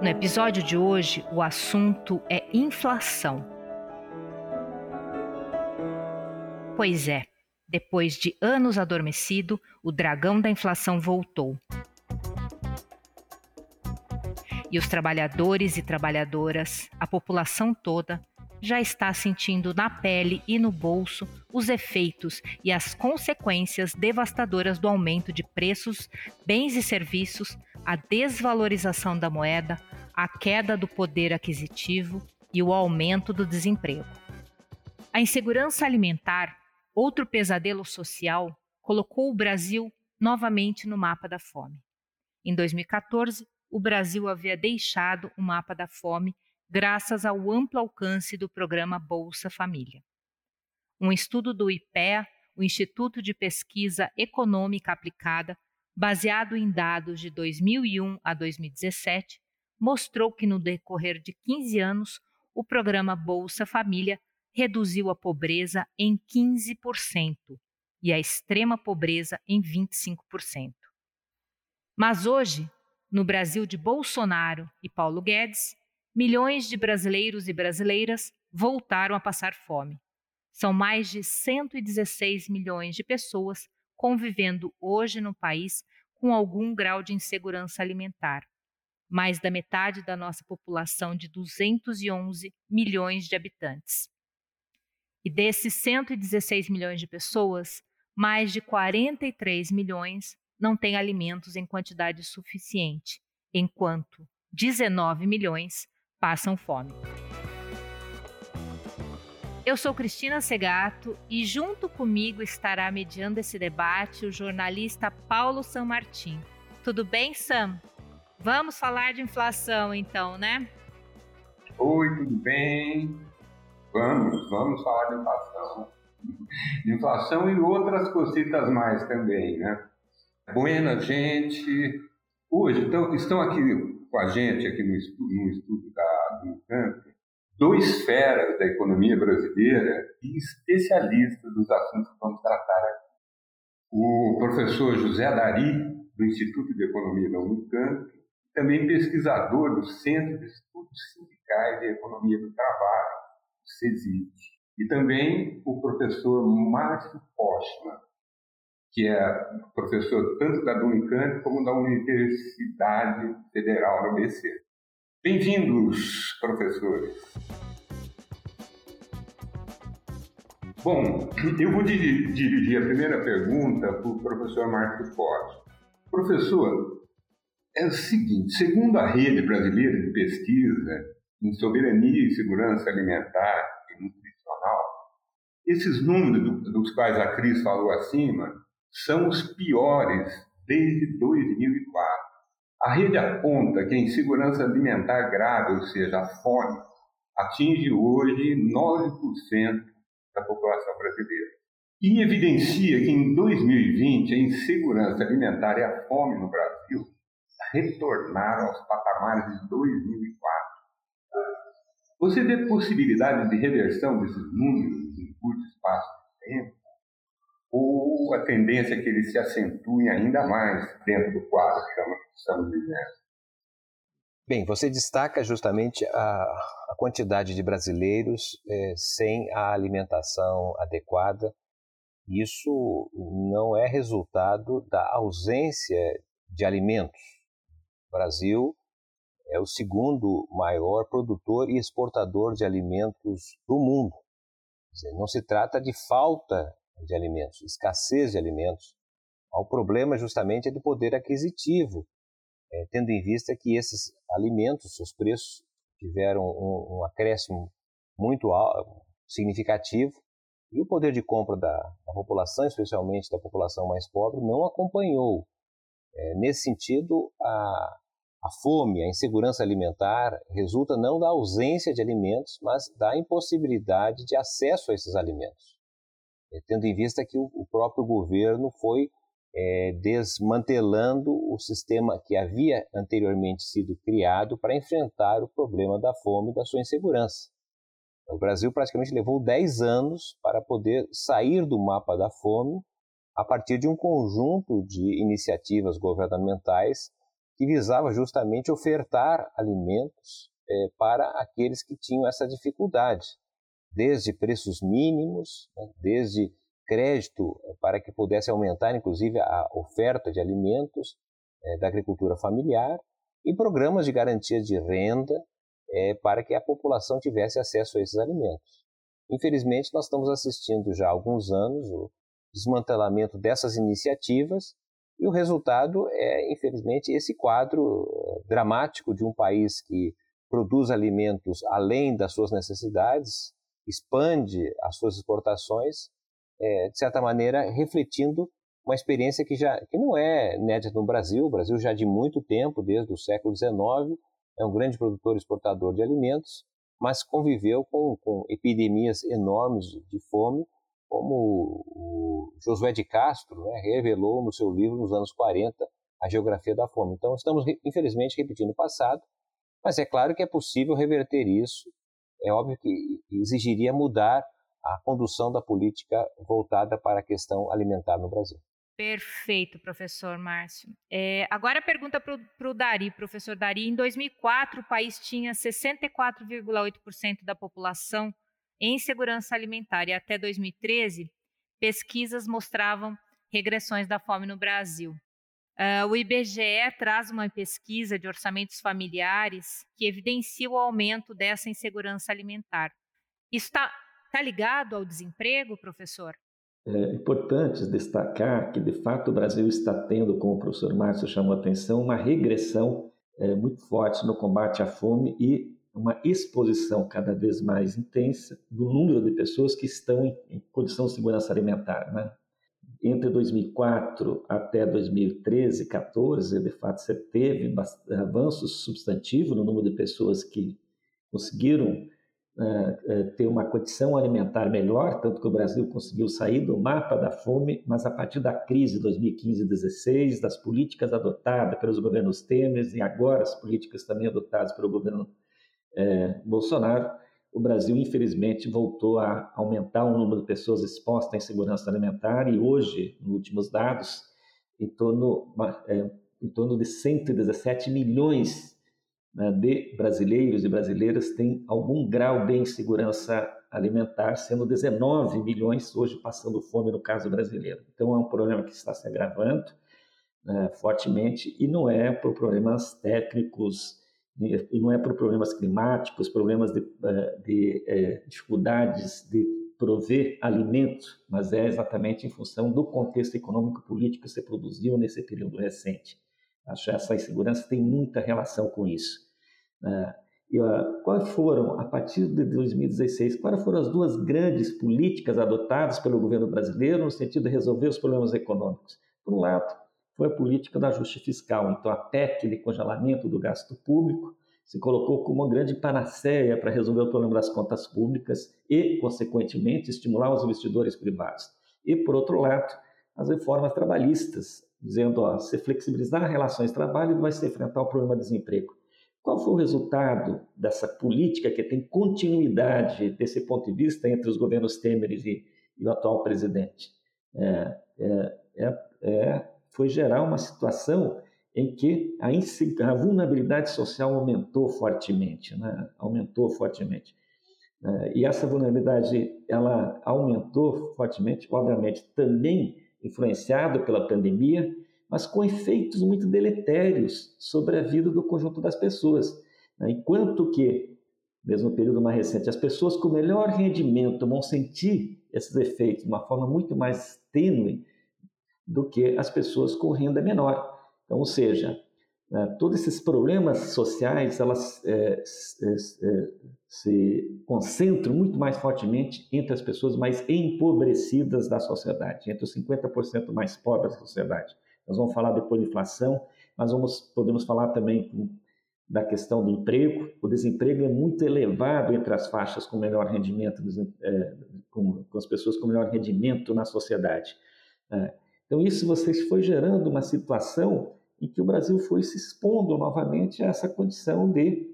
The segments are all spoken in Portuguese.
No episódio de hoje, o assunto é inflação. Pois é, depois de anos adormecido, o dragão da inflação voltou. E os trabalhadores e trabalhadoras, a população toda, já está sentindo na pele e no bolso os efeitos e as consequências devastadoras do aumento de preços, bens e serviços, a desvalorização da moeda, a queda do poder aquisitivo e o aumento do desemprego. A insegurança alimentar, outro pesadelo social, colocou o Brasil novamente no mapa da fome. Em 2014, o Brasil havia deixado o mapa da fome graças ao amplo alcance do programa Bolsa Família. Um estudo do IPEA, o Instituto de Pesquisa Econômica Aplicada, baseado em dados de 2001 a 2017, mostrou que no decorrer de 15 anos, o programa Bolsa Família reduziu a pobreza em 15% e a extrema pobreza em 25%. Mas hoje, no Brasil de Bolsonaro e Paulo Guedes, milhões de brasileiros e brasileiras voltaram a passar fome. São mais de 116 milhões de pessoas convivendo hoje no país com algum grau de insegurança alimentar. Mais da metade da nossa população de 211 milhões de habitantes. E desses 116 milhões de pessoas, mais de 43 milhões não têm alimentos em quantidade suficiente, enquanto 19 milhões passam fome. Eu sou Cristina Segato e junto comigo estará mediando esse debate o jornalista Paulo San Martin. Tudo bem, Sam? Vamos falar de inflação então, né? Oi, tudo bem? Vamos, vamos falar de inflação. Inflação e outras cositas mais também, né? Buenas, gente. Hoje então, estão aqui com a gente aqui no estudo, no estudo da, do Unicamp, dois feras da economia brasileira e especialistas dos assuntos que vamos tratar aqui. O professor José Dari, do Instituto de Economia da Unicamp, também pesquisador do Centro de Estudos Sindicais e Economia do Trabalho, CESIT, e também o professor Márcio Postman, que é professor tanto da Unicamp como da Universidade Federal da ABC. Bem-vindos, professores. Bom, eu vou dirigir a primeira pergunta para o professor Marcos Forte. Professor, é o seguinte, segundo a Rede Brasileira de Pesquisa em Soberania e Segurança Alimentar e Nutricional, esses números dos quais a Cris falou acima são os piores desde 2004. A rede aponta que a insegurança alimentar grave, ou seja, a fome, atinge hoje 9% da população brasileira. E evidencia que em 2020 a insegurança alimentar e a fome no Brasil retornaram aos patamares de 2004. Você vê possibilidade de reversão desses números em curto espaço de tempo? Ou a tendência é que ele se acentue ainda mais dentro do quadro que estamos vivendo. Bem, você destaca justamente a, a quantidade de brasileiros é, sem a alimentação adequada. Isso não é resultado da ausência de alimentos. O Brasil é o segundo maior produtor e exportador de alimentos do mundo. Dizer, não se trata de falta de alimentos, escassez de alimentos. O problema justamente é do poder aquisitivo, é, tendo em vista que esses alimentos, seus preços tiveram um, um acréscimo muito alto, significativo e o poder de compra da, da, população, especialmente da população mais pobre, não acompanhou. É, nesse sentido, a, a fome, a insegurança alimentar resulta não da ausência de alimentos, mas da impossibilidade de acesso a esses alimentos. É, tendo em vista que o, próprio governo foi é, desmantelando o sistema que havia anteriormente sido criado para enfrentar o problema da fome e da sua insegurança. O Brasil praticamente levou 10 anos para poder sair do mapa da fome a partir de um conjunto de iniciativas governamentais que visava justamente ofertar alimentos é, para aqueles que tinham essa dificuldade, desde preços mínimos, né, desde crédito para que pudesse aumentar, inclusive, a oferta de alimentos é, da agricultura familiar e programas de garantia de renda é, para que a população tivesse acesso a esses alimentos. Infelizmente, nós estamos assistindo já há alguns anos o desmantelamento dessas iniciativas e o resultado é, infelizmente, esse quadro eh, dramático de um país que produz alimentos além das suas necessidades, expande as suas exportações, é, de certa maneira refletindo uma experiência que já que não é inédita no Brasil. O Brasil já de muito tempo, desde o século XIX, é um grande produtor e exportador de alimentos, mas conviveu com, com epidemias enormes de, de fome, como o Josué de Castro né, revelou no seu livro nos anos 40, A Geografia da Fome. Então, estamos, infelizmente, repetindo o passado, mas é claro que é possível reverter isso. É óbvio que exigiria mudar a condução da política voltada para a questão alimentar no Brasil. Perfeito, professor Márcio. É, agora a pergunta para o Dari, professor Dari. Em 2004, o país tinha 64,8% da população em segurança alimentar e até 2013, pesquisas mostravam regressões da fome no Brasil. Uh, o IBGE traz uma pesquisa de orçamentos familiares que evidencia o aumento dessa insegurança alimentar. Isso está tá ligado ao desemprego, professor? É importante destacar que, de fato, o Brasil está tendo, como o professor Márcio chamou a atenção, uma regressão é, muito forte no combate à fome e uma exposição cada vez mais intensa do número de pessoas que estão em, em condição de segurança alimentar. Né? Entre 2004 até 2013, 14, de fato, você teve avanços substantivos no número de pessoas que conseguiram uh, ter uma condição alimentar melhor, tanto que o Brasil conseguiu sair do mapa da fome, mas a partir da crise de 2015 e 2016, das políticas adotadas pelos governos Temer e agora as políticas também adotadas pelo governo eh, Bolsonaro, o Brasil, infelizmente, voltou a aumentar o número de pessoas expostas à insegurança alimentar e hoje, nos últimos dados, em torno, é, em torno de 117 milhões né, de brasileiros e brasileiras têm algum grau de insegurança alimentar, sendo 19 milhões hoje passando fome no caso brasileiro. Então é um problema que está se agravando né, fortemente e não é por problemas técnicos e não é por problemas climáticos, problemas de, eh, de, eh, dificuldades de prover alimento, mas é exatamente em função do contexto econômico político que se produziu nesse período recente. Acho que essa insegurança tem muita relação com isso. Né? E, uh, quais foram, a partir de 2016, quais foram as duas grandes políticas adotadas pelo governo brasileiro no sentido de resolver os problemas econômicos? Por um lado, foi a política do ajuste fiscal, então a PEC de congelamento do gasto público se colocou como uma grande panaceia para resolver o problema das contas públicas e, consequentemente, estimular os investidores privados. E, por outro lado, as reformas trabalhistas, dizendo, ó, se flexibilizar relações de trabalho, vai se enfrentar o problema do desemprego. Qual foi o resultado dessa política que tem continuidade desse ponto de vista entre os governos Temer e, e o atual presidente? É, é, é, é foi gerar uma situação em que a, a vulnerabilidade social aumentou fortemente, né? aumentou fortemente. É, e essa vulnerabilidade ela aumentou fortemente, obviamente também influenciado pela pandemia, mas com efeitos muito deletérios sobre a vida do conjunto das pessoas. Né? Enquanto que, mesmo no período mais recente, as pessoas com melhor rendimento vão sentir esses efeitos de uma forma muito mais tênue do que as pessoas com renda menor. Então, ou seja, né, todos esses problemas sociais elas é, é, se concentram muito mais fortemente entre as pessoas mais empobrecidas da sociedade, entre os 50% mais pobres da sociedade. Nós vamos falar depois de inflação, mas vamos, podemos falar também da questão do emprego. O desemprego é muito elevado entre as faixas com melhor rendimento, é, com, com as pessoas com melhor rendimento na sociedade. Então, isso vocês foi gerando uma situação em que o Brasil foi se expondo novamente a essa condição de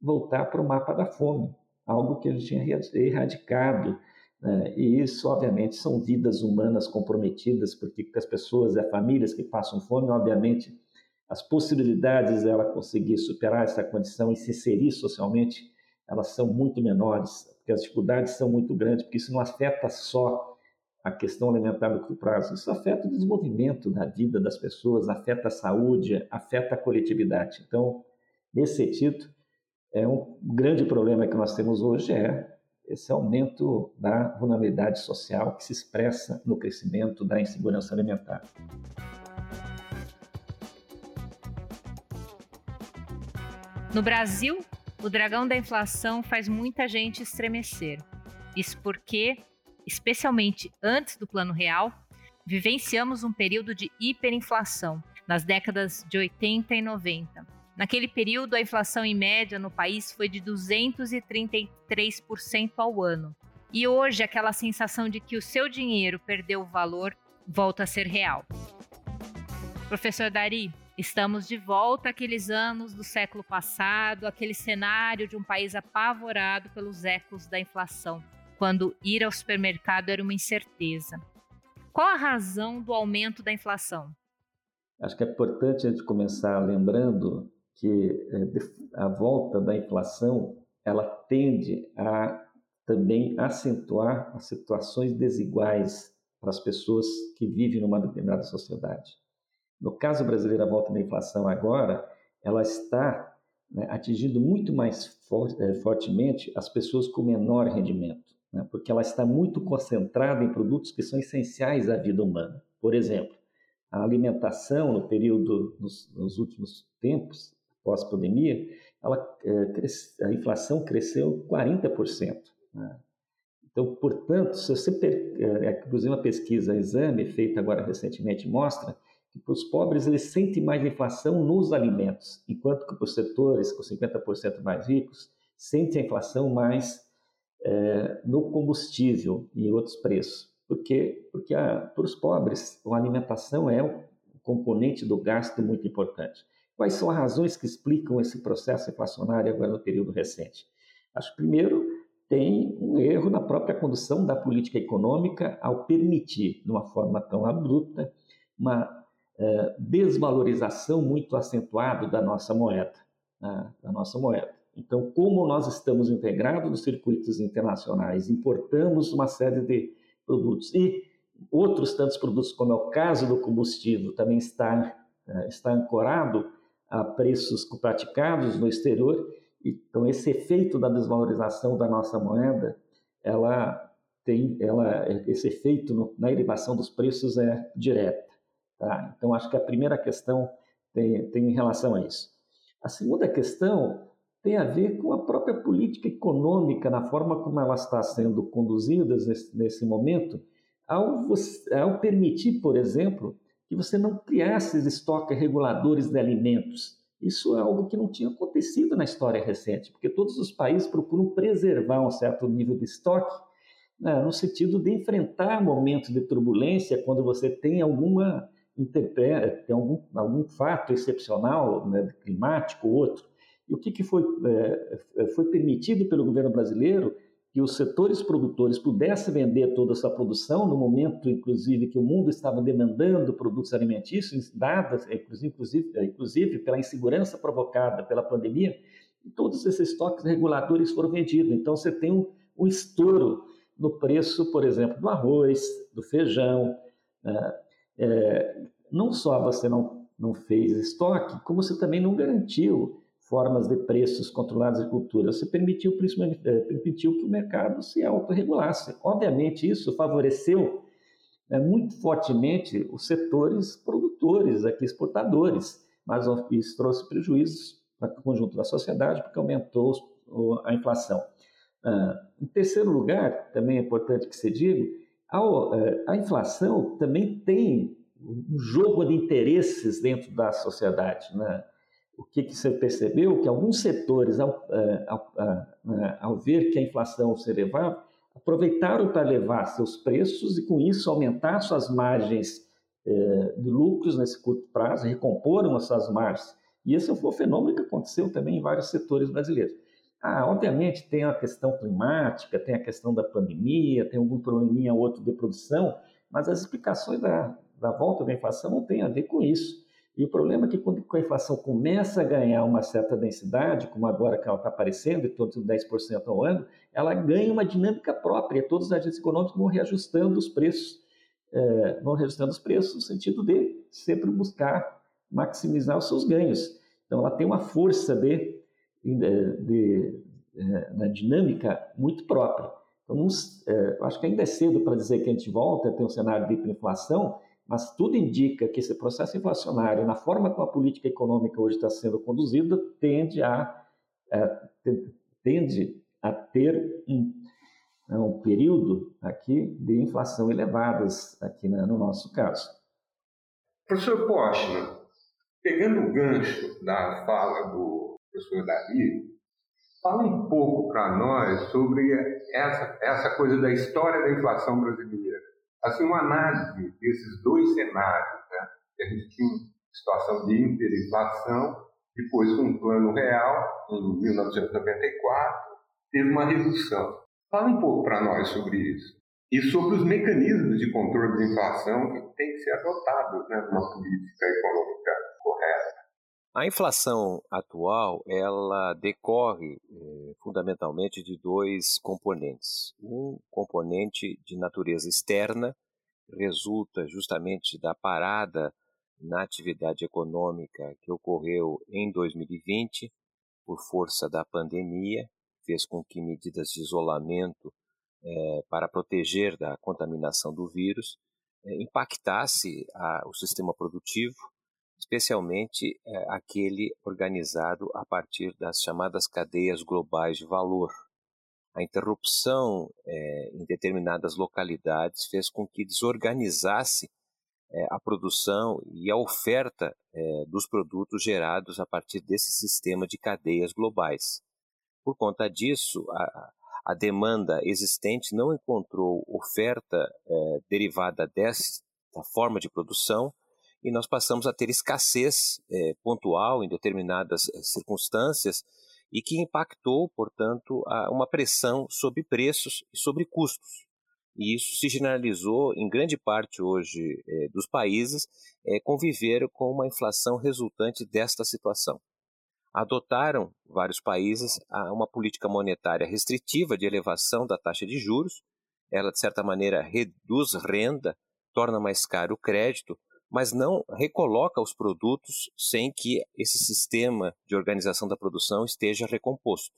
voltar para o mapa da fome, algo que gente tinha erradicado né? E isso, obviamente, são vidas humanas comprometidas, porque as pessoas, as famílias que passam fome, obviamente, as possibilidades dela conseguir superar essa condição e se inserir socialmente, elas são muito menores, porque as dificuldades são muito grandes, porque isso não afeta só a questão alimentar no curto prazo, isso afeta o desenvolvimento da vida das pessoas, afeta a saúde, afeta a coletividade. Então, nesse sentido, é um grande problema que nós temos hoje é esse aumento da vulnerabilidade social que se expressa no crescimento da insegurança alimentar. No Brasil, o dragão da inflação faz muita gente estremecer. Isso porque, especialmente antes do Plano Real, vivenciamos um período de hiperinflação nas décadas de 80 e 90. Naquele período, a inflação em média no país foi de 233% ao ano. E hoje, aquela sensação de que o seu dinheiro perdeu o valor volta a ser real. Professor Dari, Estamos de volta àqueles anos do século passado, aquele cenário de um país apavorado pelos ecos da inflação, quando ir ao supermercado era uma incerteza. Qual a razão do aumento da inflação? Acho que é importante a gente começar lembrando que é, a volta da inflação ela tende a também acentuar as situações desiguais para as pessoas que vivem numa determinada sociedade. No caso brasileiro, a volta da inflação agora, ela está né, atingindo muito mais é, fortemente as pessoas com menor rendimento, né, porque ela está muito concentrada em produtos que são essenciais à vida humana. Por exemplo, a alimentação no período, nos, nos últimos tempos, pós-pandemia, ela, é, cresce, a inflação cresceu 40%. Né? Então, portanto, se você, é, inclusive uma pesquisa, exame, feita agora recentemente, mostra para os pobres, eles sentem mais inflação nos alimentos, enquanto que para os setores com 50% mais ricos, sentem a inflação mais é, no combustível e outros preços. Por quê? Porque a, para os pobres, a alimentação é um componente do gasto muito importante. Quais são as razões que explicam esse processo inflacionário agora no período recente? Acho que, primeiro, tem um erro na própria condução da política econômica ao permitir, de uma forma tão abrupta, uma é, desvalorização muito acentuada da nossa moeda, né, da nossa moeda. Então, como nós estamos integrados nos circuitos internacionais, importamos uma série de produtos e outros tantos produtos, como é o caso do combustível, também está, é, está ancorado a preços praticados no exterior. Então, esse efeito da desvalorização da nossa moeda, ela tem, ela, esse efeito no, na elevação dos preços é direto. Tá? Então, acho que a primeira questão tem, tem em relação a isso. A segunda questão tem a ver com a própria política econômica, na forma como ela está sendo conduzida nesse, nesse momento, ao, ao permitir, por exemplo, que você não criasse estoques reguladores de alimentos. Isso é algo que não tinha acontecido na história recente, porque todos os países procuram preservar um certo nível de estoque, né, no sentido de enfrentar momentos de turbulência quando você tem alguma tem algum, algum fato excepcional, né, climático ou outro. E o que, que foi, é, foi permitido pelo governo brasileiro que os setores produtores pudessem vender toda essa produção no momento, inclusive, que o mundo estava demandando produtos alimentícios, dadas, inclusive, inclusive pela insegurança provocada pela pandemia, e todos esses estoques reguladores foram vendidos. Então, você tem um, um estouro no preço, por exemplo, do arroz, do feijão, né? é, não só você não, não fez estoque, como você também não garantiu formas de preços controlados de cultura. Você permitiu, é, permitiu que o mercado se autorregulasse. Obviamente, isso favoreceu é, muito fortemente os setores produtores, aqui exportadores, mas isso trouxe prejuízos para o conjunto da sociedade, porque aumentou a inflação. Ah, em terceiro lugar, também é importante que se diga, a, é, a inflação também tem um jogo de interesses dentro da sociedade. Né? O que, que você percebeu? Que alguns setores, ao, é, ao, é, ao ver que a inflação se elevava, aproveitaram para elevar seus preços e, com isso, aumentar suas margens de lucros nesse curto prazo, recomporam as suas margens. E esse foi um fenômeno que aconteceu também em vários setores brasileiros. Ah, obviamente tem a questão climática, tem a questão da pandemia, tem algum probleminha outro de produção, mas as explicações da, da volta da inflação não têm a ver com isso. E o problema é que quando a inflação começa a ganhar uma certa densidade, como agora que ela está aparecendo, em torno de 10% ao ano, ela ganha uma dinâmica própria. Todos os agentes econômicos vão reajustando os preços, é, vão reajustando os preços no sentido de sempre buscar maximizar os seus ganhos. Então, ela tem uma força de, de, de, é, dinâmica muito própria. Então, é, acho que ainda é cedo para dizer que a gente volta a ter um cenário de hiperinflação, mas tudo indica que esse processo inflacionário, na forma como a política econômica hoje está sendo conduzida, tende a, é, tende a ter um, é, um, período aqui de inflação elevadas aqui né, no nosso caso. Professor Postman, pegando o gancho da fala do professor Davi, fala um pouco para nós sobre essa, essa coisa da história da inflação brasileira assim, uma análise desses dois cenários, né? a gente tinha situação de hiperinflação, depois com um plano real, em 1994, teve uma redução. Fala um pouco para nós sobre isso. E sobre os mecanismos de controle de inflação que têm que ser adotados né, numa política econômica. A inflação atual ela decorre eh, fundamentalmente de dois componentes. Um componente de natureza externa resulta justamente da parada na atividade econômica que ocorreu em 2020 por força da pandemia, fez com que medidas de isolamento eh, para proteger da contaminação do vírus eh, impactasse a, o sistema produtivo especialmente é, aquele organizado a partir das chamadas cadeias globais de valor. A interrupção é, em determinadas localidades fez com que desorganizasse é, a produção e a oferta dos produtos gerados a partir desse sistema de cadeias globais. Por conta disso, a, a demanda existente não encontrou oferta derivada desta forma de produção e nós passamos a ter escassez é, pontual em determinadas é, circunstâncias e que impactou, portanto, a uma pressão sobre preços e sobre custos. E isso se generalizou em grande parte hoje é, dos países é, conviveram com uma inflação resultante desta situação. Adotaram vários países uma política monetária restritiva de elevação da taxa de juros. Ela, de certa maneira, reduz renda, torna mais caro o crédito, mas não recoloca os produtos sem que esse sistema de organização da produção esteja recomposto.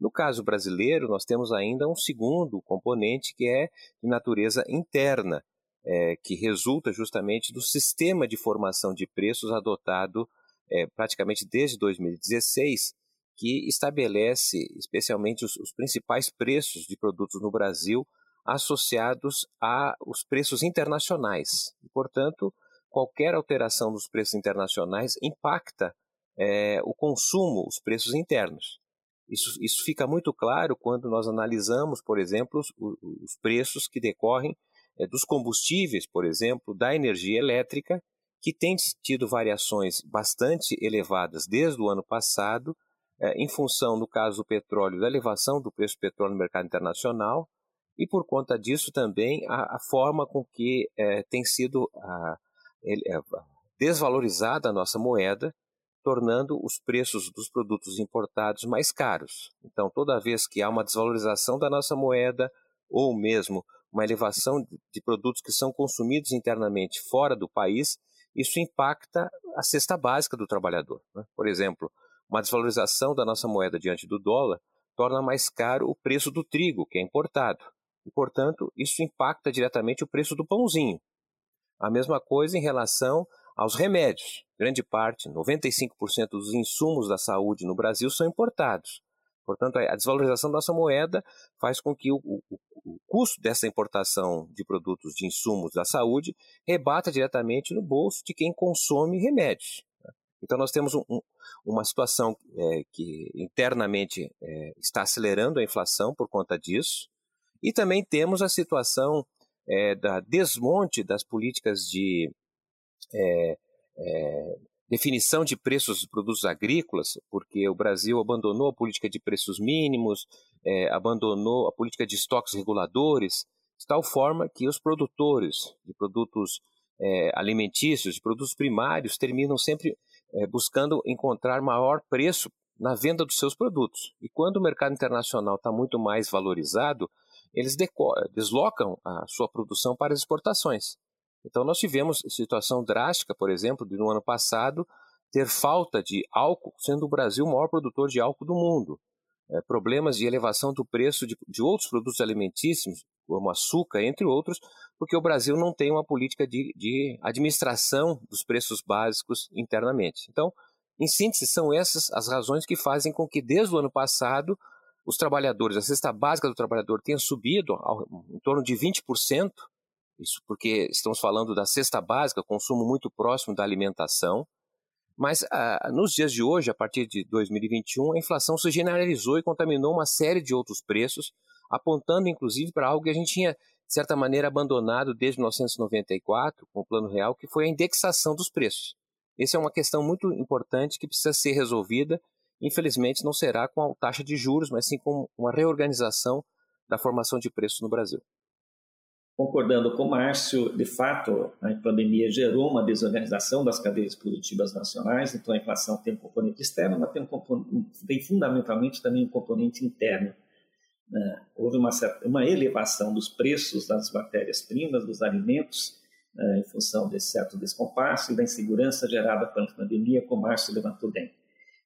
No caso brasileiro, nós temos ainda um segundo componente que é de natureza interna, é, que resulta justamente do sistema de formação de preços adotado é, praticamente desde 2016, que estabelece especialmente os, os principais preços de produtos no Brasil associados aos preços internacionais. E, portanto, qualquer alteração dos preços internacionais impacta é, o consumo, os preços internos. Isso, isso fica muito claro quando nós analisamos, por exemplo, os, os preços que decorrem é, dos combustíveis, por exemplo, da energia elétrica, que tem tido variações bastante elevadas desde o ano passado, é, em função, no caso do petróleo, da elevação do preço do petróleo no mercado internacional, e por conta disso também a, a forma com que é, tem sido a, é desvalorizada a nossa moeda, tornando os preços dos produtos importados mais caros. Então, toda vez que há uma desvalorização da nossa moeda, ou mesmo uma elevação de produtos que são consumidos internamente fora do país, isso impacta a cesta básica do trabalhador. Né? Por exemplo, uma desvalorização da nossa moeda diante do dólar torna mais caro o preço do trigo, que é importado. E, portanto, isso impacta diretamente o preço do pãozinho. A mesma coisa em relação aos remédios. Grande parte, 95% dos insumos da saúde no Brasil são importados. Portanto, a desvalorização da nossa moeda faz com que o, o, o, custo dessa importação de produtos de insumos da saúde rebata diretamente no bolso de quem consome remédios. Né? Então, nós temos um, um, uma situação é, que internamente é, está acelerando a inflação por conta disso, e também temos a situação é, da desmonte das políticas de é, é, definição de preços dos produtos agrícolas, porque o Brasil abandonou a política de preços mínimos, é, abandonou a política de estoques reguladores, de tal forma que os produtores de produtos é, alimentícios, de produtos primários, terminam sempre é, buscando encontrar maior preço na venda dos seus produtos. E quando o mercado internacional está muito mais valorizado, eles deslocam a sua produção para as exportações. Então, nós tivemos situação drástica, por exemplo, de no ano passado ter falta de álcool, sendo o Brasil o maior produtor de álcool do mundo. É, problemas de elevação do preço de, de outros produtos alimentícios, como açúcar, entre outros, porque o Brasil não tem uma política de, de administração dos preços básicos internamente. Então, em síntese, são essas as razões que fazem com que, desde o ano passado, os trabalhadores, a cesta básica do trabalhador tenha subido ao, em torno de 20%, isso porque estamos falando da cesta básica, consumo muito próximo da alimentação, mas ah, nos dias de hoje, a partir de 2021, a inflação se generalizou e contaminou uma série de outros preços, apontando inclusive para algo que a gente tinha, de certa maneira, abandonado desde 1994, com o Plano Real, que foi a indexação dos preços. Essa é uma questão muito importante que precisa ser resolvida. Infelizmente, não será com a taxa de juros, mas sim com uma reorganização da formação de preços no Brasil. Concordando com o Márcio, de fato, a pandemia gerou uma desorganização das cadeias produtivas nacionais, então a inflação tem um componente externo, mas tem, um tem fundamentalmente também um componente interno. Né? Houve uma, certa, uma elevação dos preços das matérias-primas, dos alimentos, né, em função desse certo descompasso e da insegurança gerada pela pandemia, como o Márcio levantou bem.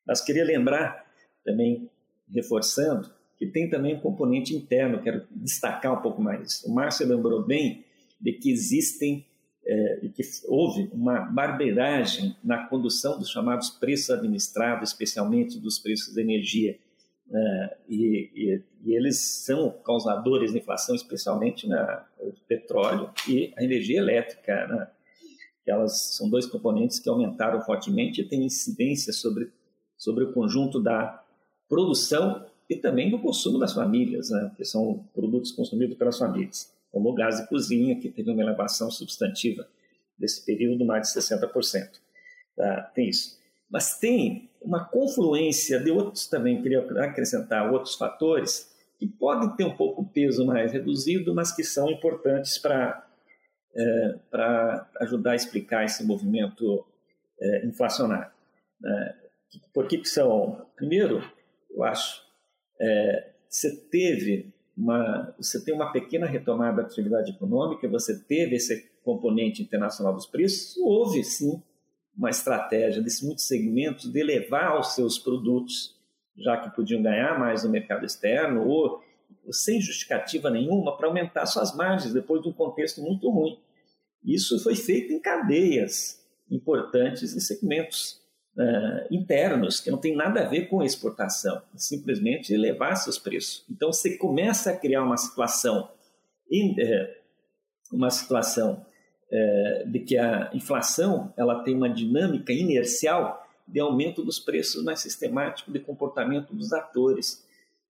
Mas queria lembrar, também reforçando, que tem também um componente interno, quero destacar um pouco mais. O Márcio lembrou bem de que existem é, que houve uma barbeiragem na condução dos chamados preços administrados, especialmente dos preços de energia. É, e, e, e, eles são causadores da inflação, especialmente na, petróleo e a energia elétrica. Né? Elas são dois componentes que aumentaram fortemente e têm incidência sobre, sobre o conjunto da produção e também do consumo das famílias, né? que são produtos consumidos pelas famílias, como o gás de cozinha, que teve uma elevação substantiva desse período, mais de 60%. Tá? Tem isso. Mas tem uma confluência de outros também, queria acrescentar outros fatores, que podem ter um pouco peso mais reduzido, mas que são importantes para é, para ajudar a explicar esse movimento é, inflacionário. É, por que, que são? Primeiro, eu acho, é, você teve uma, você tem uma pequena retomada da atividade econômica, você teve esse componente internacional dos preços, houve sim uma estratégia desses muitos segmentos de elevar os seus produtos, já que podiam ganhar mais no mercado externo, ou sem justificativa nenhuma, para aumentar suas margens depois de um contexto muito ruim. Isso foi feito em cadeias importantes em segmentos uh, internos, que não tem nada a ver com exportação, simplesmente elevar seus preços. Então você começa a criar uma situação, uh, uma situação uh, de que a inflação ela tem uma dinâmica inercial de aumento dos preços mais sistemático de comportamento dos atores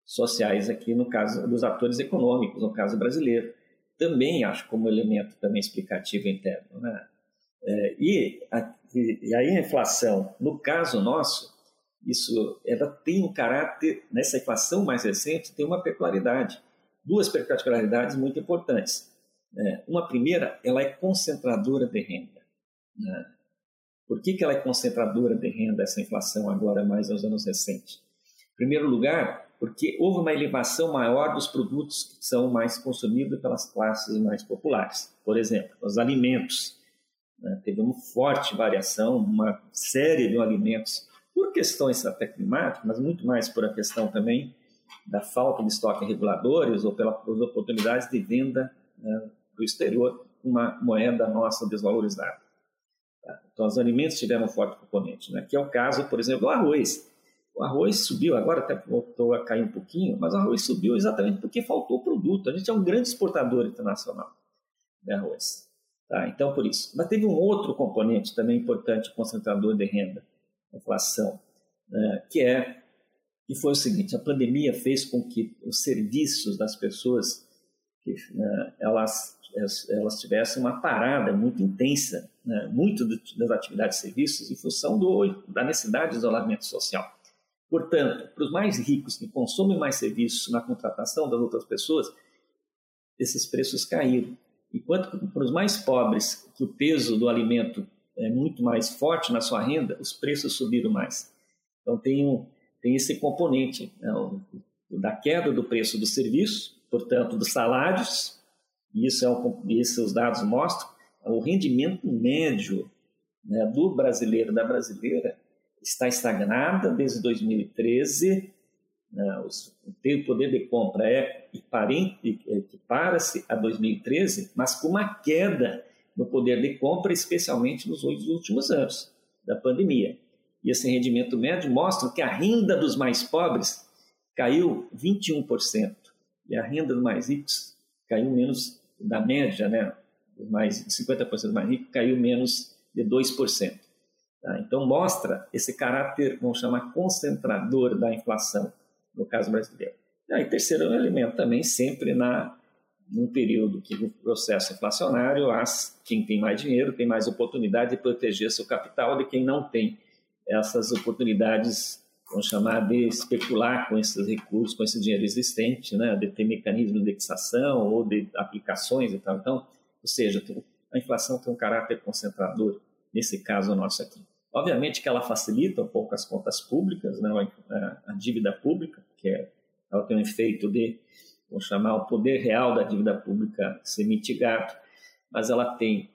sociais aqui no caso dos atores econômicos no caso brasileiro também acho como elemento também explicativo interno né? É, e a, e, aí a inflação, no caso nosso, isso ela tem um caráter, nessa inflação mais recente, tem uma peculiaridade, duas peculiaridades muito importantes. É, uma primeira, ela é concentradora de renda. Né? Por que, que ela é concentradora de renda, essa inflação agora mais aos anos recentes? Em primeiro lugar, porque houve uma elevação maior dos produtos que são mais consumidos pelas classes mais populares. Por exemplo, os alimentos, né? Teve uma forte variação, uma série de alimentos, por questões até climáticas, mas muito mais por a questão também da falta de estoque reguladores ou pelas oportunidades de venda né, para o exterior, uma moeda nossa desvalorizada. Tá? Então, os alimentos tiveram um forte componente, né? que é o caso, por exemplo, do arroz. O arroz subiu, agora até voltou a cair um pouquinho, mas o arroz subiu exatamente porque faltou produto. A gente é um grande exportador internacional de arroz. Tá? Então, por isso. Mas teve um outro componente também importante, concentrador de renda, inflação, né, que é que foi o seguinte: a pandemia fez com que os serviços das pessoas que, né, elas elas tivessem uma parada muito intensa, né, muito das atividades de serviços em função do, da necessidade de isolamento social. Portanto, para os mais ricos que consomem mais serviços na contratação das outras pessoas, esses preços caíram. Enquanto para os mais pobres, que o peso do alimento é muito mais forte na sua renda, os preços subiram mais. Então tem, um, tem esse componente né, da queda do preço do serviço, portanto dos salários, e isso, é um, isso os dados mostram, o rendimento médio né, do brasileiro, da brasileira, está estagnada desde 2013. Né, os, o poder de compra é equipara-se a 2013, mas com uma queda no poder de compra, especialmente nos últimos anos da pandemia. E esse rendimento médio mostra que a renda dos mais pobres caiu 21%, e a renda dos mais ricos caiu menos da média, né? mais 50% mais ricos caiu menos de 2%. Tá? Então, mostra esse caráter, vamos chamar, concentrador da inflação, no caso brasileiro. E terceiro elemento também, sempre na num período que o processo inflacionário, as, quem tem mais dinheiro tem mais oportunidade de proteger seu capital de quem não tem essas oportunidades, vamos chamar de especular com esses recursos, com esse dinheiro existente, né, de ter mecanismo de indexação ou de aplicações e tal. Então, ou seja, a inflação tem um caráter concentrador, nesse caso nosso aqui. Obviamente que ela facilita um pouco as contas públicas, né, a dívida pública, que é, ela tem um efeito de, vamos chamar, o poder real da dívida pública ser mitigado, mas ela tem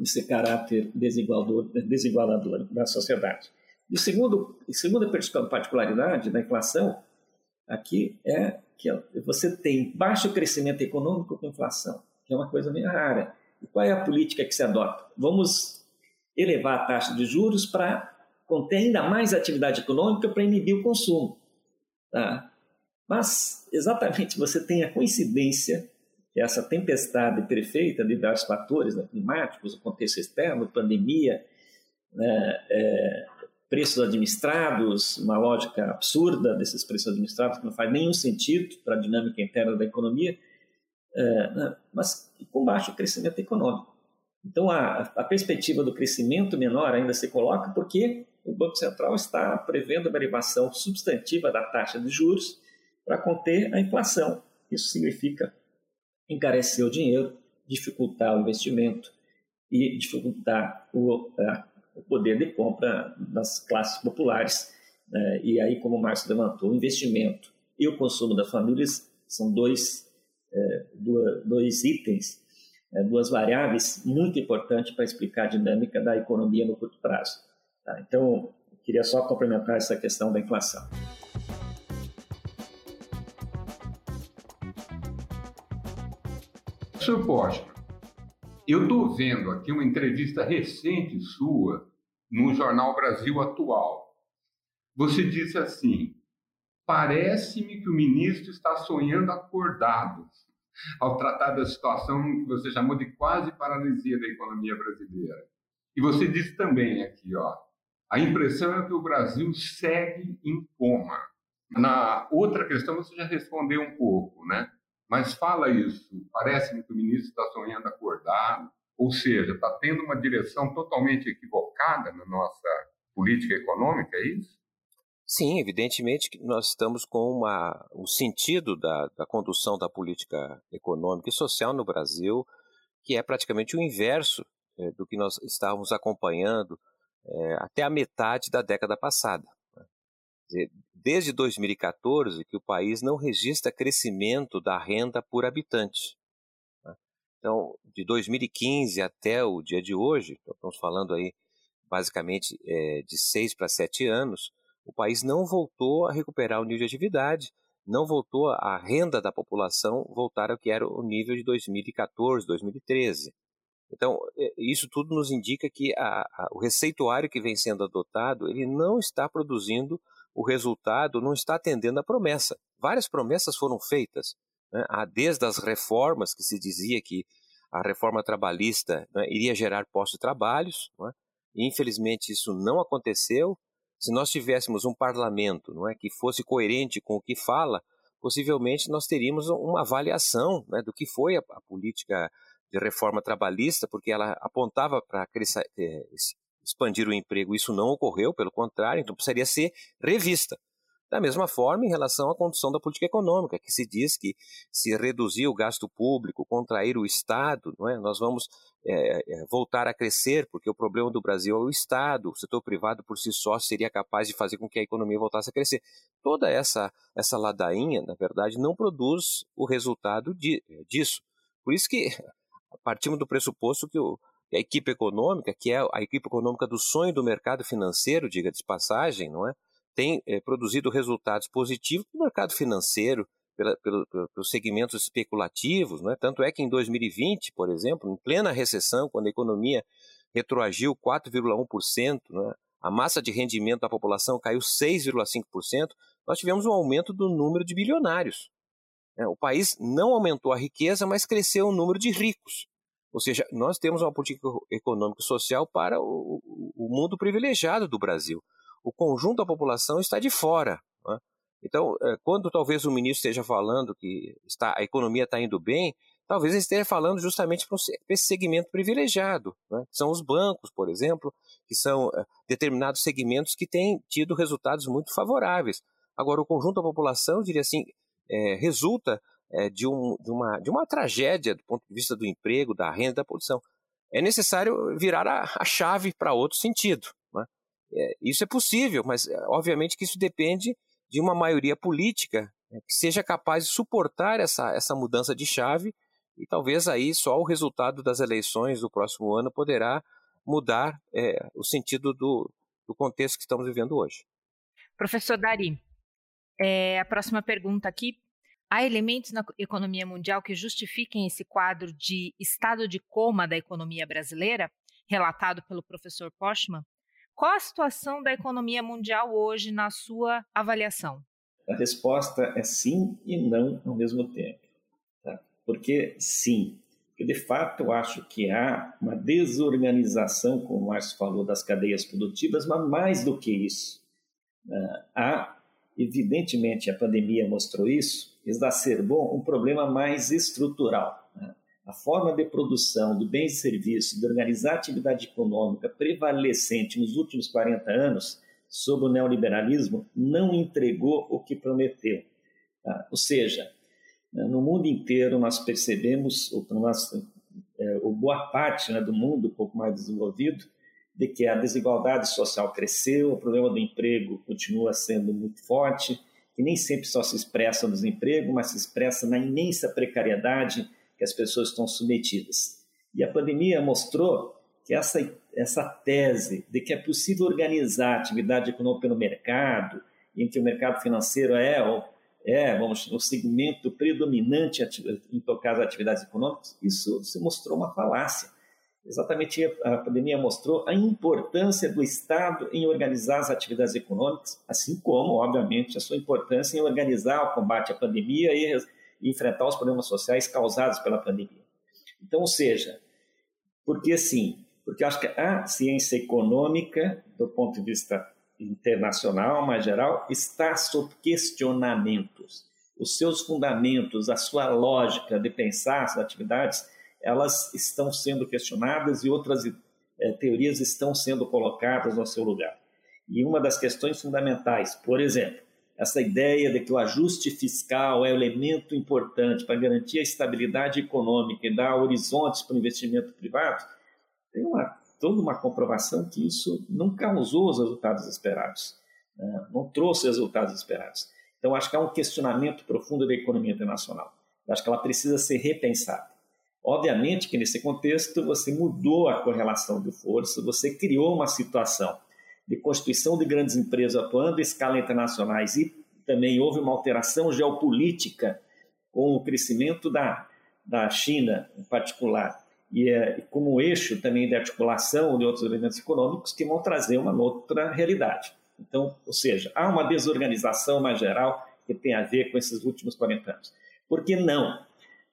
esse caráter desigualador, desigualador da sociedade. E segundo, segunda particularidade da inflação aqui é que você tem baixo crescimento econômico com inflação, que é uma coisa meio rara. E qual é a política que se adota? Vamos elevar a taxa de juros para conter ainda mais atividade econômica para inibir o consumo. Tá? Mas, exatamente, você tem a coincidência que essa tempestade perfeita de vários fatores né, climáticos, o contexto externo, pandemia, né, é, preços administrados, uma lógica absurda desses preços administrados que não faz nenhum sentido para a dinâmica interna da economia, é, né, mas com baixo crescimento econômico. Então, a, a perspectiva do crescimento menor ainda se coloca porque o Banco Central está prevendo uma elevação substantiva da taxa de juros para conter a inflação. Isso significa encarecer o dinheiro, dificultar o investimento e dificultar o, a, o poder de compra das classes populares. Né? E aí, como o Márcio levantou, o investimento e o consumo das famílias são dois, é, dois itens é, duas variáveis muito importantes para explicar a dinâmica da economia no curto prazo. Tá? Então, queria só complementar essa questão da inflação. Senhor Postman, eu estou vendo aqui uma entrevista recente sua no jornal Brasil Atual. Você disse assim: parece-me que o ministro está sonhando acordado ao tratar da situação que você chamou de quase paralisia da economia brasileira. E você disse também aqui, ó, a impressão é que o Brasil segue em coma. Na outra questão você já respondeu um pouco, né? Mas fala isso. Parece-me que o ministro está sonhando acordado, ou seja, está tendo uma direção totalmente equivocada na nossa política econômica, é isso? Sim, evidentemente que nós estamos com uma, o sentido da, da condução da política econômica e social no Brasil, que é praticamente o inverso é, do que nós estávamos acompanhando é, até a metade da década passada. Né? Desde 2014 que o país não registra crescimento da renda por habitante. Né? Então, de 2015 até o dia de hoje, então estamos falando aí basicamente é, de seis para sete anos, o país não voltou a recuperar o nível de atividade, não voltou a renda da população voltar ao que era o nível de 2014, 2013. Então, é, isso tudo nos indica que a, a, o receituário que vem sendo adotado, ele não está produzindo o resultado, não está atendendo a promessa. Várias promessas foram feitas, né? desde as reformas que se dizia que a reforma trabalhista né, iria gerar postos de trabalhos, né? infelizmente isso não aconteceu, se nós tivéssemos um parlamento não é, que fosse coerente com o que fala, possivelmente nós teríamos uma avaliação né, do que foi a, a, política de reforma trabalhista, porque ela apontava para é, expandir o emprego. Isso não ocorreu, pelo contrário, então precisaria ser revista. Da mesma forma, em relação à condução da política econômica, que se diz que se reduzir o gasto público, contrair o Estado, não é? nós vamos é, voltar a crescer, porque o problema do Brasil é o Estado, o setor privado por si só seria capaz de fazer com que a economia voltasse a crescer. Toda essa, essa ladainha, na verdade, não produz o resultado de, disso. Por isso que partimos do pressuposto que o, a equipe econômica, que é a equipe econômica do sonho do mercado financeiro, diga de passagem, não é? Tem é, produzido resultados positivos no mercado financeiro, pela, pelo, pelos segmentos especulativos. Não é? Tanto é que em 2020, por exemplo, em plena recessão, quando a economia retroagiu 4,1%, é? a massa de rendimento da população caiu 6,5%, nós tivemos um aumento do número de bilionários. É, o país não aumentou a riqueza, mas cresceu o número de ricos. Ou seja, nós temos uma política econômica e social para o, o mundo privilegiado do Brasil o conjunto da população está de fora. Né? Então, é, quando talvez o ministro esteja falando que está, a economia está indo bem, talvez ele esteja falando justamente para esse segmento privilegiado, né? que são os bancos, por exemplo, que são é, determinados segmentos que têm tido resultados muito favoráveis. Agora, o conjunto da população, eu diria assim, é, resulta é, de, um, de, uma, de uma tragédia do ponto de vista do emprego, da renda, da produção. É necessário virar a, a chave para outro sentido. É, isso é possível, mas é, obviamente que isso depende de uma maioria política né, que seja capaz de suportar essa, essa mudança de chave e talvez aí só o resultado das eleições do próximo ano poderá mudar é, o sentido do, do contexto que estamos vivendo hoje. Professor Dari, é, a próxima pergunta aqui. Há elementos na economia mundial que justifiquem esse quadro de estado de coma da economia brasileira, relatado pelo professor Postman? Qual a situação da economia mundial hoje na sua avaliação? A resposta é sim e não ao mesmo tempo. Tá? Porque sim, porque de fato eu acho que há uma desorganização, como o Márcio falou, das cadeias produtivas, mas mais do que isso, né? há, evidentemente, a pandemia mostrou isso, exacerbou um problema mais estrutural. A forma de produção do bens e serviços, de organizar a atividade econômica prevalecente nos últimos 40 anos, sob o neoliberalismo, não entregou o que prometeu. Tá? Ou seja, né, no mundo inteiro nós percebemos, ou, nós, é, ou boa parte né, do mundo um pouco mais desenvolvido, de que a desigualdade social cresceu, o problema do emprego continua sendo muito forte, que nem sempre só se expressa no desemprego, mas se expressa na imensa precariedade que as pessoas estão submetidas. E a pandemia mostrou que essa, essa tese de que é possível organizar a atividade econômica no mercado, em que o mercado financeiro é, é vamos, o segmento predominante em tocar as atividades econômicas, isso se mostrou uma falácia. Exatamente a pandemia mostrou a importância do Estado em organizar as atividades econômicas, assim como, obviamente, a sua importância em organizar o combate à pandemia e e enfrentar os problemas sociais causados pela pandemia. Então, ou seja, porque assim, porque eu acho que a ciência econômica, do ponto de vista internacional, mais geral, está sob questionamentos. Os seus fundamentos, a sua lógica de pensar as atividades, elas estão sendo questionadas e outras é, teorias estão sendo colocadas no seu lugar. E uma das questões fundamentais, por exemplo, essa ideia de que o ajuste fiscal é um elemento importante para garantir a estabilidade econômica e dar horizontes para o investimento privado, tem uma, toda uma comprovação que isso não causou os resultados esperados, né? não trouxe resultados esperados. Então, acho que há um questionamento profundo da economia internacional. acho que ela precisa ser repensada. Obviamente que nesse contexto você mudou a correlação de força, você criou uma situação de constituição de grandes empresas atuando em escala internacionais e também houve uma alteração geopolítica com o crescimento da, da China, em particular, e é, como eixo também de articulação de outros elementos econômicos que vão trazer uma outra realidade. Então, ou seja, há uma desorganização mais geral que tem a ver com esses últimos 40 anos. Por que não?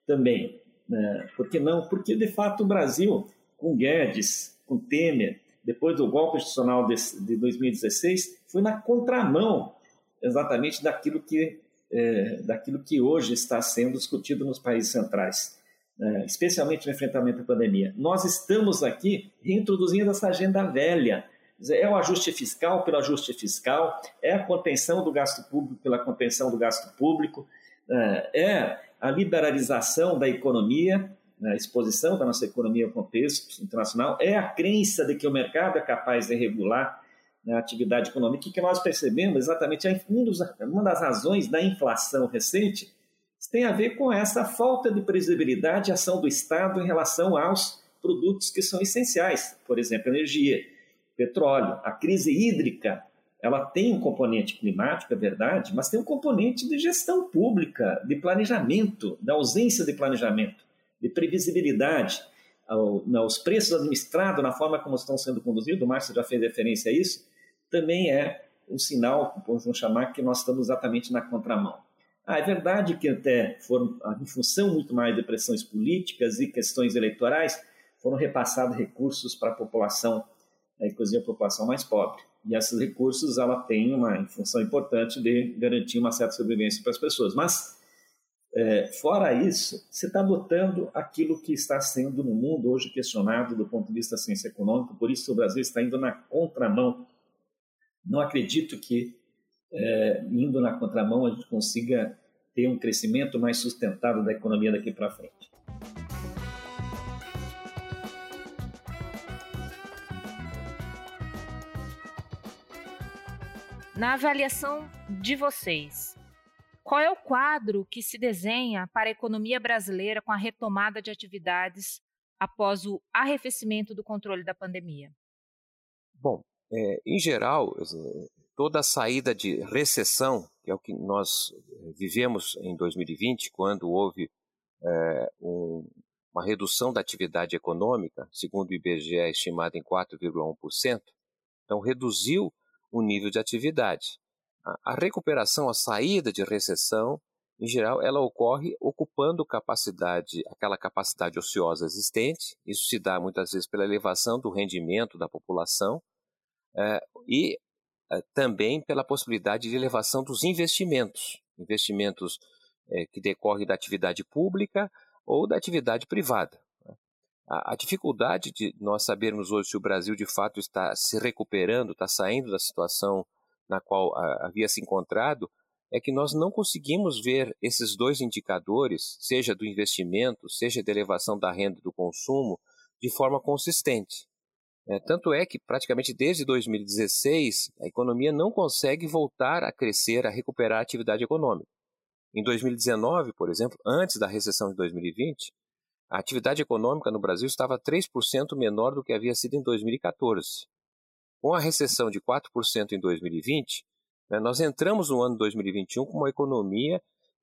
Também, né? por que não? Porque, de fato, o Brasil, com Guedes, com Temer, depois do golpe institucional de, de 2016, foi na contramão exatamente daquilo que, é, daquilo que hoje está sendo discutido nos países centrais, é, especialmente no enfrentamento à pandemia. Nós estamos aqui reintroduzindo essa agenda velha, É o ajuste fiscal pelo ajuste fiscal, é a contenção do gasto público pela contenção do gasto público, é, é a liberalização da economia, né, a exposição da nossa economia ao contexto internacional, é a crença de que o mercado é capaz de regular né, a atividade econômica, que nós percebemos exatamente uma das razões da inflação recente tem a ver com essa falta de previsibilidade e ação do Estado em relação aos produtos que são essenciais, por exemplo, energia, petróleo, a crise hídrica, ela tem um componente climático, é verdade, mas tem um componente de gestão pública, de planejamento, da ausência de planejamento, de previsibilidade. Os preços administrados, na forma como estão sendo conduzidos, o Márcio já fez referência a isso, também é um sinal, vamos chamar, que nós estamos exatamente na contramão. Ah, é verdade que até foram, em função muito mais de pressões políticas e questões eleitorais, foram repassados recursos para a população, né, inclusive a população mais pobre. E esses recursos ela tem uma função importante de garantir uma certa sobrevivência para as pessoas. Mas, é, fora isso, você está adotando aquilo que está sendo no mundo hoje questionado do ponto de vista da ciência econômica, por isso o Brasil está indo na contramão. Não acredito que, é, indo na contramão, a gente consiga ter um crescimento mais sustentado da economia daqui para frente. Na avaliação de vocês, qual é o quadro que se desenha para a economia brasileira com a retomada de atividades após o arrefecimento do controle da pandemia? Bom, é, em geral, toda a saída de recessão, que é o que nós vivemos em 2020, quando houve é, um, uma redução da atividade econômica, segundo o IBGE, é estimada em 4,1%, então reduziu o nível de atividade. A recuperação, a saída de recessão, em geral, ela ocorre ocupando capacidade, aquela capacidade ociosa existente. Isso se dá muitas vezes pela elevação do rendimento da população é, e é, também pela possibilidade de elevação dos investimentos, investimentos é, que decorrem da atividade pública ou da atividade privada. A, dificuldade de nós sabermos hoje se o Brasil de fato está se recuperando, está saindo da situação na qual havia se encontrado, é que nós não conseguimos ver esses dois indicadores, seja do investimento, seja da elevação da renda do consumo, de forma consistente. É, tanto é que, praticamente desde 2016, a economia não consegue voltar a crescer, a recuperar a atividade econômica. Em 2019, por exemplo, antes da recessão de 2020, a atividade econômica no Brasil estava 3% menor do que havia sido em 2014. Com a recessão de 4% em 2020, né, nós entramos no ano 2021 com uma economia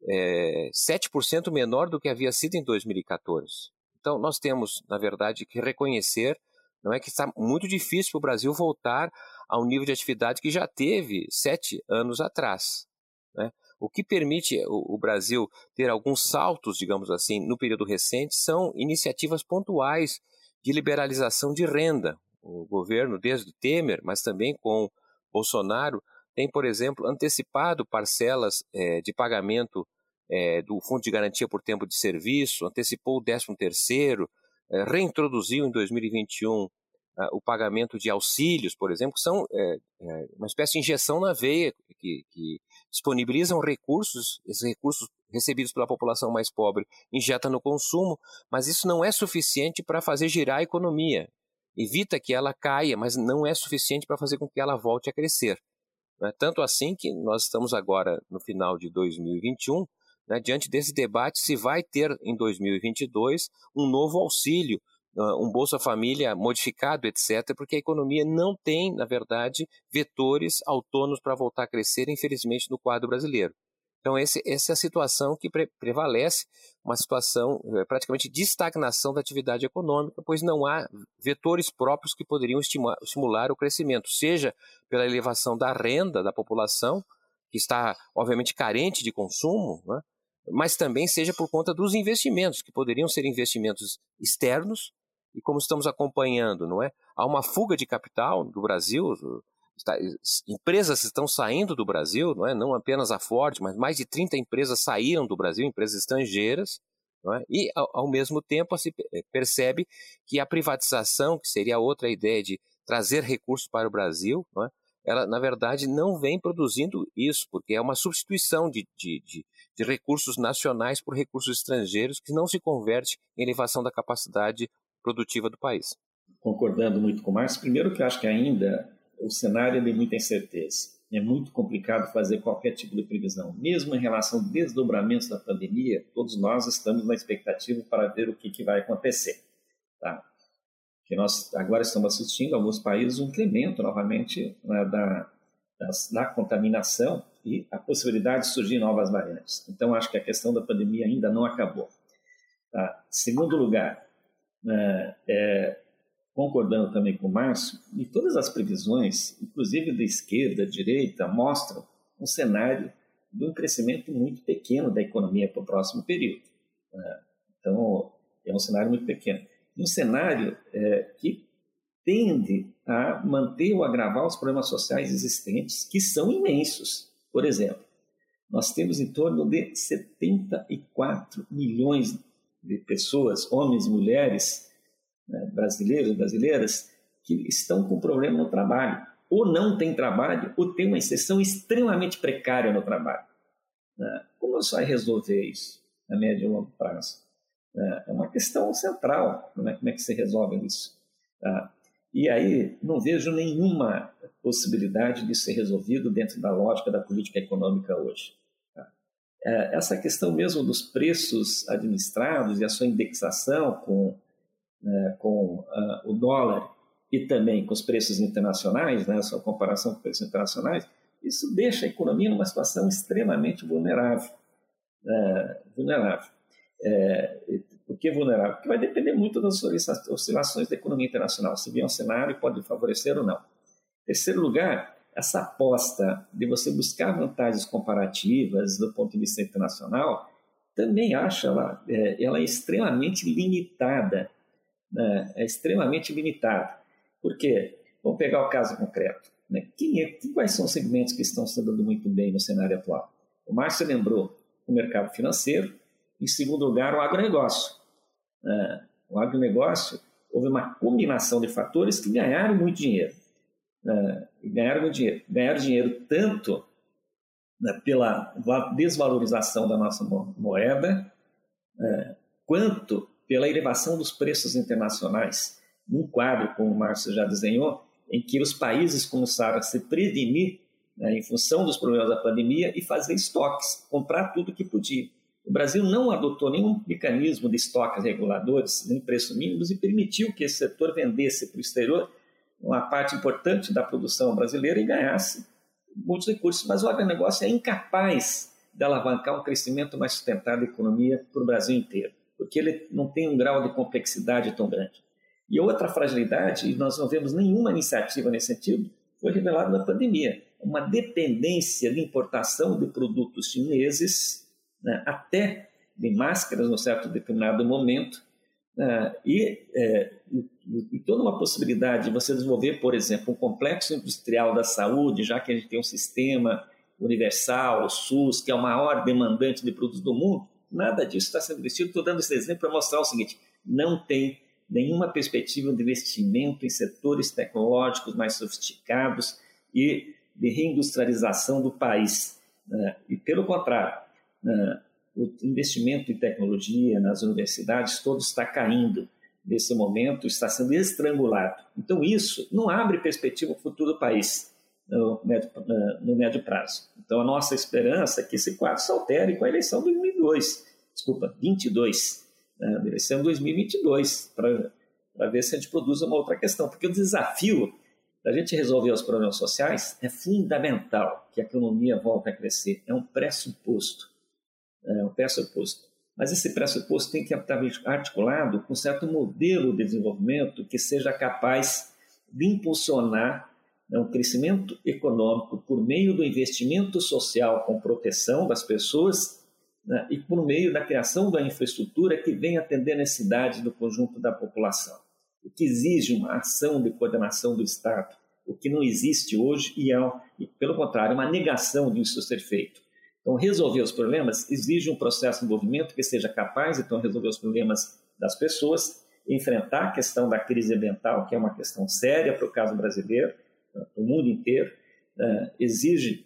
é, 7% menor do que havia sido em 2014. Então, nós temos, na verdade, que reconhecer não é que está muito difícil para o Brasil voltar ao nível de atividade que já teve sete anos atrás. Né? O que permite o, Brasil ter alguns saltos, digamos assim, no período recente, são iniciativas pontuais de liberalização de renda. O governo, desde Temer, mas também com Bolsonaro, tem, por exemplo, antecipado parcelas é, de pagamento é, do Fundo de Garantia por Tempo de Serviço, antecipou o 13 terceiro, é, reintroduziu em 2021 o pagamento de auxílios, por exemplo, que são uma espécie de injeção na veia que, que, disponibilizam recursos, esses recursos recebidos pela população mais pobre injeta no consumo, mas isso não é suficiente para fazer girar a economia. Evita que ela caia, mas não é suficiente para fazer com que ela volte a crescer. É tanto assim que nós estamos agora no final de 2021, né, diante desse debate se vai ter em 2022 um novo auxílio um Bolsa Família modificado, etc., porque a economia não tem, na verdade, vetores autônomos para voltar a crescer, infelizmente, no quadro brasileiro. Então, esse, essa é a situação que pre prevalece, uma situação é, praticamente de estagnação da atividade econômica, pois não há vetores próprios que poderiam estimular o crescimento, seja pela elevação da renda da população, que está, obviamente, carente de consumo, né? mas também seja por conta dos investimentos, que poderiam ser investimentos externos, e como estamos acompanhando, não é? Há uma fuga de capital do Brasil, empresas estão saindo do Brasil, não é? Não apenas a Ford, mas mais de 30 empresas saíram do Brasil, empresas estrangeiras, é? E ao, ao mesmo tempo se percebe que a privatização, que seria outra ideia de trazer recursos para o Brasil, é? ela na verdade não vem produzindo isso, porque é uma substituição de, de, de, de, recursos nacionais por recursos estrangeiros que não se converte em elevação da capacidade produtiva do país. Concordando muito com o Márcio, primeiro que eu acho que ainda o cenário é de muita incerteza. É muito complicado fazer qualquer tipo de previsão. Mesmo em relação ao desdobramento da pandemia, todos nós estamos na expectativa para ver o que, que vai acontecer. Tá? Que nós agora estamos assistindo alguns países um incremento novamente né, da, da contaminação e a possibilidade de surgir novas variantes. Então, acho que a questão da pandemia ainda não acabou. Tá? Segundo lugar, né, é, concordando também com o Márcio, e todas as previsões, inclusive da esquerda, da direita, mostram um cenário de um crescimento muito pequeno da economia para o próximo período. Né? Então, é um cenário muito pequeno. Um cenário é, que tende a manter ou agravar os problemas sociais existentes, que são imensos. Por exemplo, nós temos em torno de 74 milhões de pessoas, homens e mulheres, né, brasileiros brasileiras que estão com problema no trabalho, ou não têm trabalho, ou têm uma inserção extremamente precária no trabalho. Né? Como você vai resolver isso a médio e longo prazo? Né? É uma questão central, né? como é que se resolve isso? Tá? E aí não vejo nenhuma possibilidade de ser resolvido dentro da lógica da política econômica hoje. Tá? É, essa questão mesmo dos preços administrados e a sua indexação com né, com uh, o dólar e também com os preços internacionais, né, sua comparação com preços internacionais, isso deixa a economia numa situação extremamente vulnerável. Uh, vulnerável. É, por que vulnerável? Porque vai depender muito das oscilações da economia internacional. Se vier um cenário, pode favorecer ou não. Em terceiro lugar, essa aposta de você buscar vantagens comparativas do ponto de vista internacional, também acho ela, é, ela é extremamente limitada né, é extremamente limitado. Por quê? Vamos pegar o caso concreto. Né? Quem é, quais são os segmentos que estão se dando muito bem no cenário atual? O Márcio lembrou o mercado financeiro, em segundo lugar, o agronegócio. É, o agronegócio, houve uma combinação de fatores que ganharam muito dinheiro. É, ganharam muito dinheiro. Ganharam dinheiro tanto né, pela desvalorização da nossa moeda, é, quanto pela elevação dos preços internacionais, num quadro, como o Márcio já desenhou, em que os países começaram a se prevenir né, em função dos problemas da pandemia e fazer estoques, comprar tudo que podia. O Brasil não adotou nenhum mecanismo de estoques reguladores, nem preços mínimos, e permitiu que esse setor vendesse para o exterior uma parte importante da produção brasileira e ganhasse muitos recursos. Mas o agronegócio é incapaz de alavancar um crescimento mais sustentado da economia para o Brasil inteiro porque ele não tem um grau de complexidade tão grande. E outra fragilidade, e nós não vemos nenhuma iniciativa nesse sentido, foi revelada na pandemia. Uma dependência de importação de produtos chineses, né, até de máscaras, num certo determinado momento, né, e, é, e, e, toda uma possibilidade de você desenvolver, por exemplo, um complexo industrial da saúde, já que a gente tem um sistema universal, o SUS, que é o maior demandante de produtos do mundo, Nada disso está sendo investido. Estou dando esse exemplo para mostrar o seguinte: não tem nenhuma perspectiva de investimento em setores tecnológicos mais sofisticados e de reindustrialização do país. Né? E, pelo contrário, né? o investimento em tecnologia nas universidades todo está caindo. Nesse momento, está sendo estrangulado. Então, isso não abre perspectiva para o futuro do país no médio, no médio prazo. Então, a nossa esperança é que esse quadro se altere com a eleição de 2002, desculpa, 22, né, a de 2022, para ver se a gente produz uma outra questão, porque o desafio da gente resolver os problemas sociais é fundamental que a economia volte a crescer, é um pressuposto, é um pressuposto. Mas esse pressuposto tem que estar articulado com um certo modelo de desenvolvimento que seja capaz de impulsionar é um crescimento econômico por meio do investimento social com proteção das pessoas né, e por meio da criação da infraestrutura que vem atender a necessidade do conjunto da população. O que exige uma ação de coordenação do Estado, o que não existe hoje e é, e, pelo contrário, uma negação disso ser feito. Então, resolver os problemas exige um processo de envolvimento que seja capaz, então, resolver os problemas das pessoas enfrentar a questão da crise ambiental, que é uma questão séria para o caso brasileiro, para o mundo inteiro, uh, exige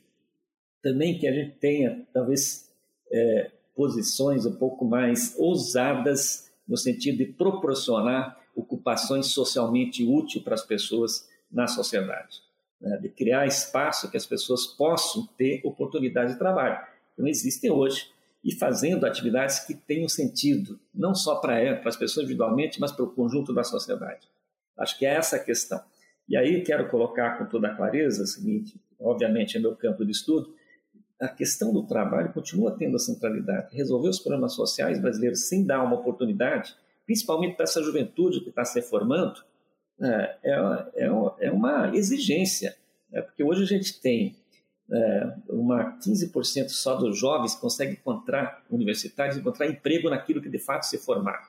também que a gente tenha, talvez, é, posições um pouco mais ousadas no sentido de proporcionar ocupações socialmente úteis para as pessoas na sociedade, né? de criar espaço que as pessoas possam ter oportunidade de trabalho, que não existem hoje, e fazendo atividades que tenham sentido, não só para, para as pessoas individualmente, mas para o conjunto da sociedade. Acho que é essa a questão. E aí quero colocar com toda clareza o seguinte, obviamente é meu campo de estudo, a questão do trabalho continua tendo a centralidade. Resolver os problemas sociais brasileiros sem dar uma oportunidade, principalmente para essa juventude que está se formando, é, é, é, é uma exigência. Né? Porque hoje a gente tem é, uma 15% só dos jovens que conseguem encontrar universitários, encontrar emprego naquilo que de fato se formar.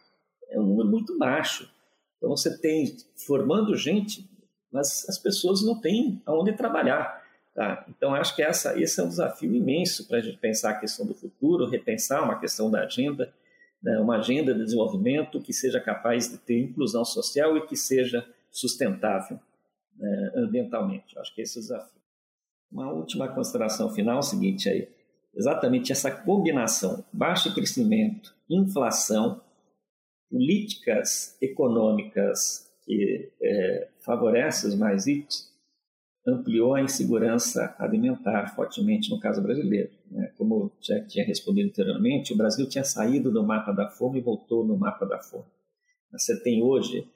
É um número muito baixo. Então você tem formando gente, mas as pessoas não têm aonde trabalhar. Tá? Então, acho que essa, esse é um desafio imenso para a gente pensar a questão do futuro, repensar uma questão da agenda, né? uma agenda de desenvolvimento que seja capaz de ter inclusão social e que seja sustentável né? ambientalmente. Acho que esse é o desafio. Uma última consideração final é o seguinte aí, exatamente essa combinação, baixo crescimento, inflação, políticas econômicas que é, favorecem os mais ricos, ampliou a insegurança alimentar fortemente no caso brasileiro. Né? Como já tinha respondido anteriormente, o Brasil tinha saído do mapa da fome e voltou no mapa da fome. Você tem hoje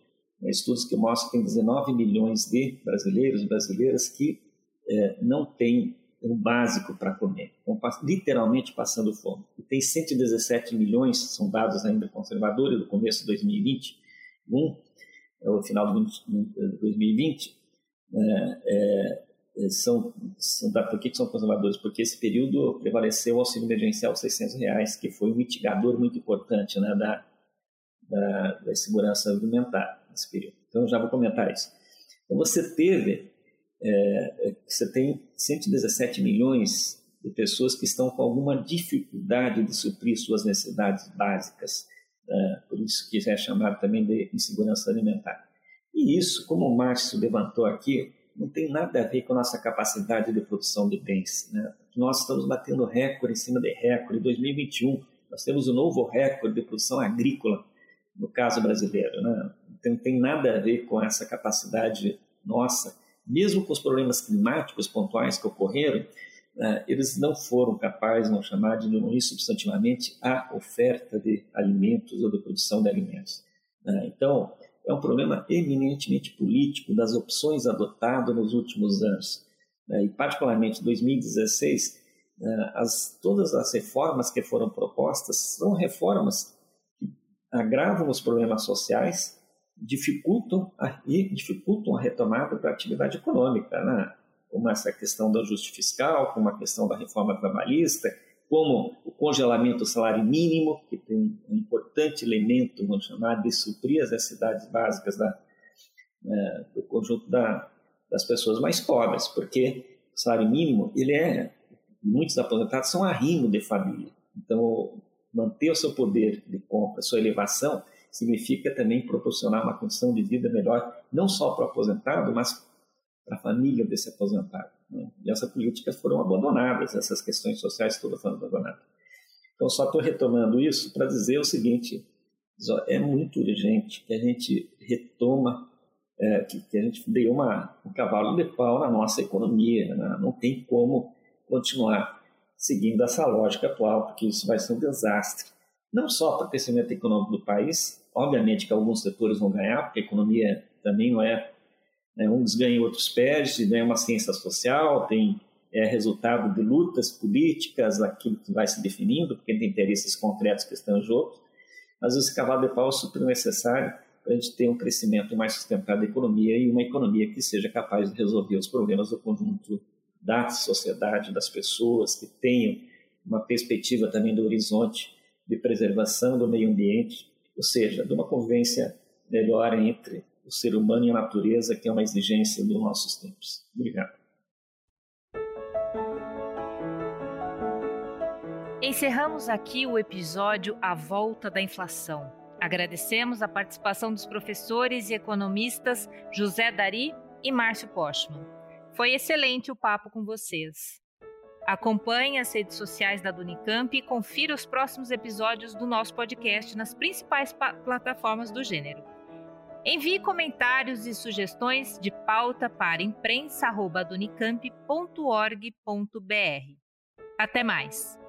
né, estudos que mostram que tem 19 milhões de brasileiros e brasileiras que é, não têm um básico para comer, estão literalmente passando fome. E tem 117 milhões, são dados ainda conservadores do começo de 2021, é o final de 2020, né, é, é, são, são, por que são conservadores? Porque esse período prevaleceu o auxílio emergencial de 600 reais, que foi um mitigador muito importante né, da, da, da, segurança alimentar nesse período. Então, já vou comentar isso. Então, você teve, é, é você tem 117 milhões de pessoas que estão com alguma dificuldade de suprir suas necessidades básicas, é, por isso que é chamado também de insegurança alimentar. E isso, como o Márcio levantou aqui, não tem nada a ver com a nossa capacidade de produção de bens. Né? Nós estamos batendo recorde em cima de recorde. Em 2021, nós temos um novo recorde de produção agrícola, no caso brasileiro. Né? Então, não tem nada a ver com essa capacidade nossa. Mesmo com os problemas climáticos pontuais que ocorreram, né, eles não foram capazes, vamos chamar, de diminuir substantivamente a oferta de alimentos ou de produção de alimentos. Né? Então, é um problema eminentemente político das opções adotadas nos últimos anos. Né? E, particularmente, em 2016, né, as, todas as reformas que foram propostas são reformas que agravam os problemas sociais, dificultam a, e dificultam a retomada da atividade econômica, né? como essa questão do ajuste fiscal, como a questão da reforma trabalhista, como o congelamento do salário mínimo, que tem um importante elemento, vamos chamar, de suprir as necessidades básicas da, né, do conjunto da, das pessoas mais pobres, porque o salário mínimo, ele é, muitos aposentados são arrimo de família. Então, manter o seu poder de compra, sua elevação, significa também proporcionar uma condição de vida melhor, não só para o aposentado, mas para a família desse aposentado. Né? E essas políticas foram abandonadas, essas questões sociais todas foram abandonadas. Então, só estou retomando isso para dizer o seguinte: é muito urgente que a gente retoma, é, que, que, a gente dê uma, um cavalo de pau na nossa economia. Né? Não tem como continuar seguindo essa lógica atual, porque isso vai ser um desastre. Não só para o crescimento econômico do país, obviamente que alguns setores vão ganhar, porque a economia também não é né? Uns ganham, outros perdem, ganha uma ciência social, tem é, resultado de lutas políticas, aquilo que vai se definindo, porque tem interesses concretos que estão em jogo. Mas esse cavalo de pau é super necessário para a gente ter um crescimento mais sustentado da economia e uma economia que seja capaz de resolver os problemas do conjunto da sociedade, das pessoas, que tenham uma perspectiva também do horizonte de preservação do meio ambiente, ou seja, de uma convivência melhor entre o ser humano e a natureza, que é uma exigência dos nossos tempos. Obrigado. Encerramos aqui o episódio A Volta da Inflação. Agradecemos a participação dos professores e economistas José Dari e Márcio Postman. Foi excelente o papo com vocês. Acompanhe as redes sociais da Unicamp e confira os próximos episódios do nosso podcast nas principais plataformas do gênero. Envie comentários e sugestões de pauta para imprensa.unicamp.org.br. Até mais!